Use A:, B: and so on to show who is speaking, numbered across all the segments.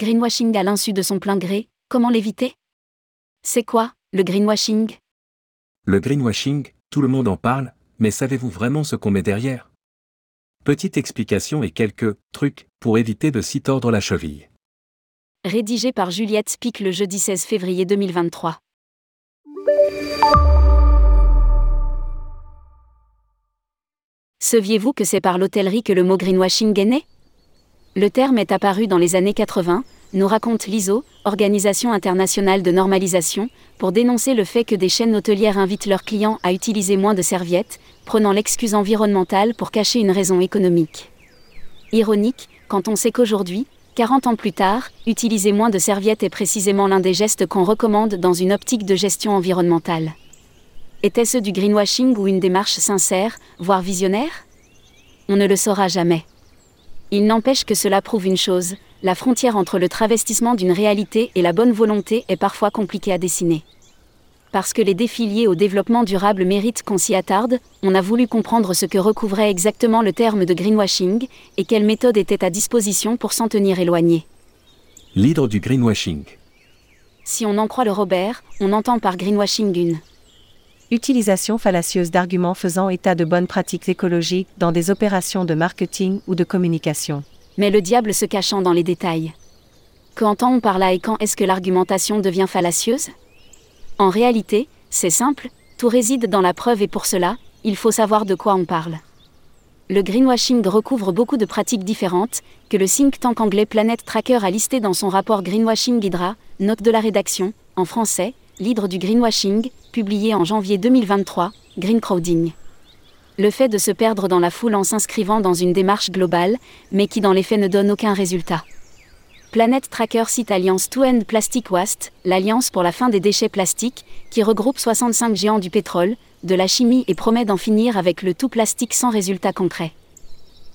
A: Greenwashing à l'insu de son plein gré, comment l'éviter? C'est quoi, le greenwashing?
B: Le greenwashing, tout le monde en parle, mais savez-vous vraiment ce qu'on met derrière? Petite explication et quelques trucs pour éviter de s'y tordre la cheville.
A: Rédigé par Juliette Spic le jeudi 16 février 2023. Saviez-vous que c'est par l'hôtellerie que le mot greenwashing est né? Le terme est apparu dans les années 80, nous raconte l'ISO, Organisation internationale de normalisation, pour dénoncer le fait que des chaînes hôtelières invitent leurs clients à utiliser moins de serviettes, prenant l'excuse environnementale pour cacher une raison économique. Ironique, quand on sait qu'aujourd'hui, 40 ans plus tard, utiliser moins de serviettes est précisément l'un des gestes qu'on recommande dans une optique de gestion environnementale. Était-ce du greenwashing ou une démarche sincère, voire visionnaire? On ne le saura jamais. Il n'empêche que cela prouve une chose, la frontière entre le travestissement d'une réalité et la bonne volonté est parfois compliquée à dessiner. Parce que les défis liés au développement durable méritent qu'on s'y attarde, on a voulu comprendre ce que recouvrait exactement le terme de greenwashing et quelle méthode était à disposition pour s'en tenir éloigné.
B: L'hydre du greenwashing.
A: Si on en croit le Robert, on entend par greenwashing une
C: utilisation fallacieuse d'arguments faisant état de bonnes pratiques écologiques dans des opérations de marketing ou de communication.
A: Mais le diable se cachant dans les détails. Qu'entend-on par là et quand est-ce que l'argumentation devient fallacieuse? En réalité, c'est simple, tout réside dans la preuve et pour cela, il faut savoir de quoi on parle. Le greenwashing recouvre beaucoup de pratiques différentes, que le think tank anglais Planet Tracker a listé dans son rapport Greenwashing Hydra, note de la rédaction, en français, l'hydre du greenwashing, publié en janvier 2023, Green Crowding. Le fait de se perdre dans la foule en s'inscrivant dans une démarche globale, mais qui dans les faits ne donne aucun résultat. Planet Tracker cite Alliance To End Plastic Waste, l'alliance pour la fin des déchets plastiques, qui regroupe 65 géants du pétrole, de la chimie et promet d'en finir avec le tout plastique sans résultat concret.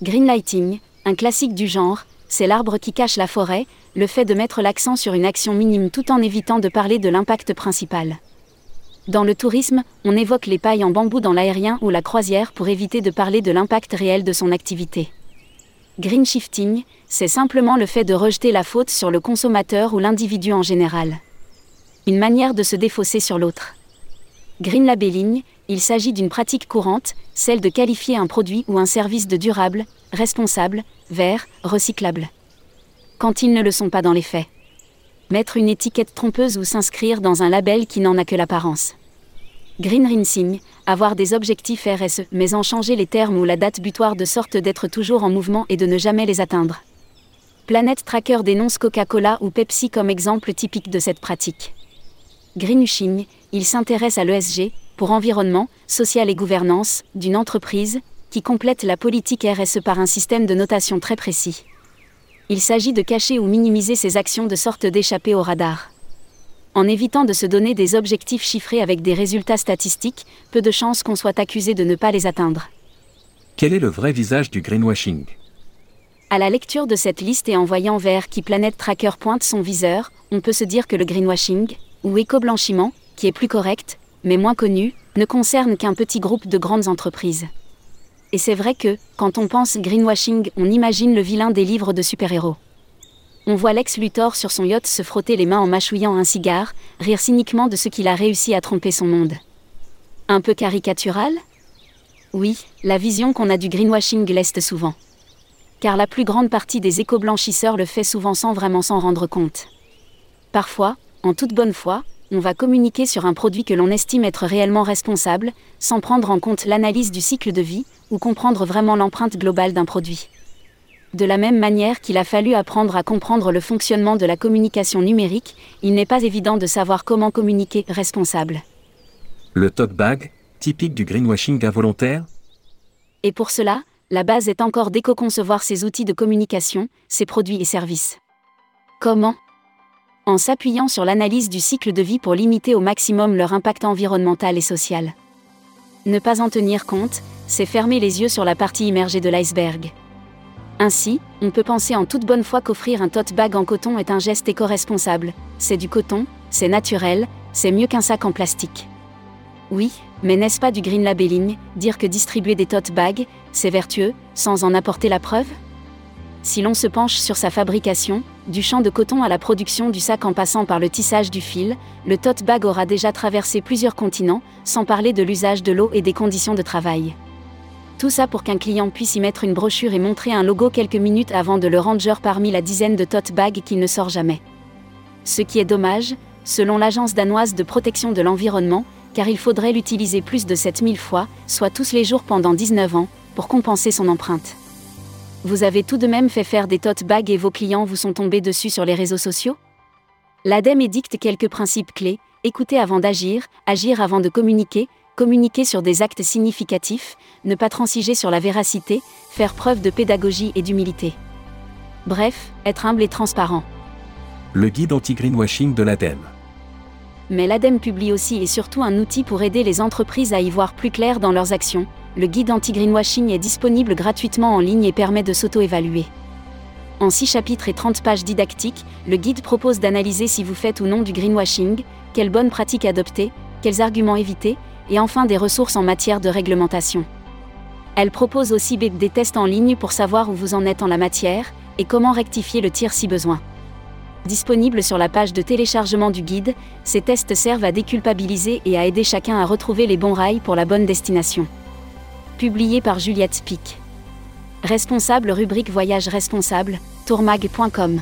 A: Greenlighting, un classique du genre, c'est l'arbre qui cache la forêt, le fait de mettre l'accent sur une action minime tout en évitant de parler de l'impact principal. Dans le tourisme, on évoque les pailles en bambou dans l'aérien ou la croisière pour éviter de parler de l'impact réel de son activité. Green shifting, c'est simplement le fait de rejeter la faute sur le consommateur ou l'individu en général. Une manière de se défausser sur l'autre. Green labelling, il s'agit d'une pratique courante, celle de qualifier un produit ou un service de durable, responsable, vert, recyclable. Quand ils ne le sont pas dans les faits. Mettre une étiquette trompeuse ou s'inscrire dans un label qui n'en a que l'apparence. Green rinsing, avoir des objectifs RSE, mais en changer les termes ou la date butoir de sorte d'être toujours en mouvement et de ne jamais les atteindre. Planet Tracker dénonce Coca-Cola ou Pepsi comme exemple typique de cette pratique. Greenwashing, il s'intéresse à l'ESG, pour environnement, social et gouvernance, d'une entreprise, qui complète la politique RSE par un système de notation très précis. Il s'agit de cacher ou minimiser ses actions de sorte d'échapper au radar. En évitant de se donner des objectifs chiffrés avec des résultats statistiques, peu de chances qu'on soit accusé de ne pas les atteindre.
B: Quel est le vrai visage du greenwashing?
A: À la lecture de cette liste et en voyant vers qui Planet Tracker pointe son viseur, on peut se dire que le greenwashing, ou éco-blanchiment, qui est plus correct, mais moins connu, ne concerne qu'un petit groupe de grandes entreprises. Et c'est vrai que, quand on pense greenwashing, on imagine le vilain des livres de super-héros. On voit Lex Luthor sur son yacht se frotter les mains en mâchouillant un cigare, rire cyniquement de ce qu'il a réussi à tromper son monde. Un peu caricatural? Oui, la vision qu'on a du greenwashing l'est souvent. Car la plus grande partie des éco-blanchisseurs le fait souvent sans vraiment s'en rendre compte. Parfois, en toute bonne foi, on va communiquer sur un produit que l'on estime être réellement responsable, sans prendre en compte l'analyse du cycle de vie, ou comprendre vraiment l'empreinte globale d'un produit. De la même manière qu'il a fallu apprendre à comprendre le fonctionnement de la communication numérique, il n'est pas évident de savoir comment communiquer responsable.
B: Le talk bag, typique du greenwashing involontaire
A: Et pour cela, la base est encore d'éco-concevoir ces outils de communication, ces produits et services. Comment en s'appuyant sur l'analyse du cycle de vie pour limiter au maximum leur impact environnemental et social. Ne pas en tenir compte, c'est fermer les yeux sur la partie immergée de l'iceberg. Ainsi, on peut penser en toute bonne foi qu'offrir un tote bag en coton est un geste éco-responsable. C'est du coton, c'est naturel, c'est mieux qu'un sac en plastique. Oui, mais n'est-ce pas du green labeling, dire que distribuer des tote bags, c'est vertueux, sans en apporter la preuve? Si l'on se penche sur sa fabrication, du champ de coton à la production du sac en passant par le tissage du fil, le tote bag aura déjà traversé plusieurs continents, sans parler de l'usage de l'eau et des conditions de travail. Tout ça pour qu'un client puisse y mettre une brochure et montrer un logo quelques minutes avant de le ranger parmi la dizaine de tote bags qu'il ne sort jamais. Ce qui est dommage, selon l'agence danoise de protection de l'environnement, car il faudrait l'utiliser plus de 7000 fois, soit tous les jours pendant 19 ans, pour compenser son empreinte. Vous avez tout de même fait faire des tote bags et vos clients vous sont tombés dessus sur les réseaux sociaux L'ADEME édicte quelques principes clés écouter avant d'agir, agir avant de communiquer, communiquer sur des actes significatifs, ne pas transiger sur la véracité, faire preuve de pédagogie et d'humilité. Bref, être humble et transparent.
B: Le guide anti-greenwashing de l'ADEME.
A: Mais l'ADEME publie aussi et surtout un outil pour aider les entreprises à y voir plus clair dans leurs actions, le guide anti-greenwashing est disponible gratuitement en ligne et permet de s'auto-évaluer. En 6 chapitres et 30 pages didactiques, le guide propose d'analyser si vous faites ou non du greenwashing, quelles bonnes pratiques adopter, quels arguments éviter, et enfin des ressources en matière de réglementation. Elle propose aussi des tests en ligne pour savoir où vous en êtes en la matière, et comment rectifier le tir si besoin. Disponible sur la page de téléchargement du guide, ces tests servent à déculpabiliser et à aider chacun à retrouver les bons rails pour la bonne destination publié par Juliette Pic. Responsable rubrique Voyage responsable, tourmag.com.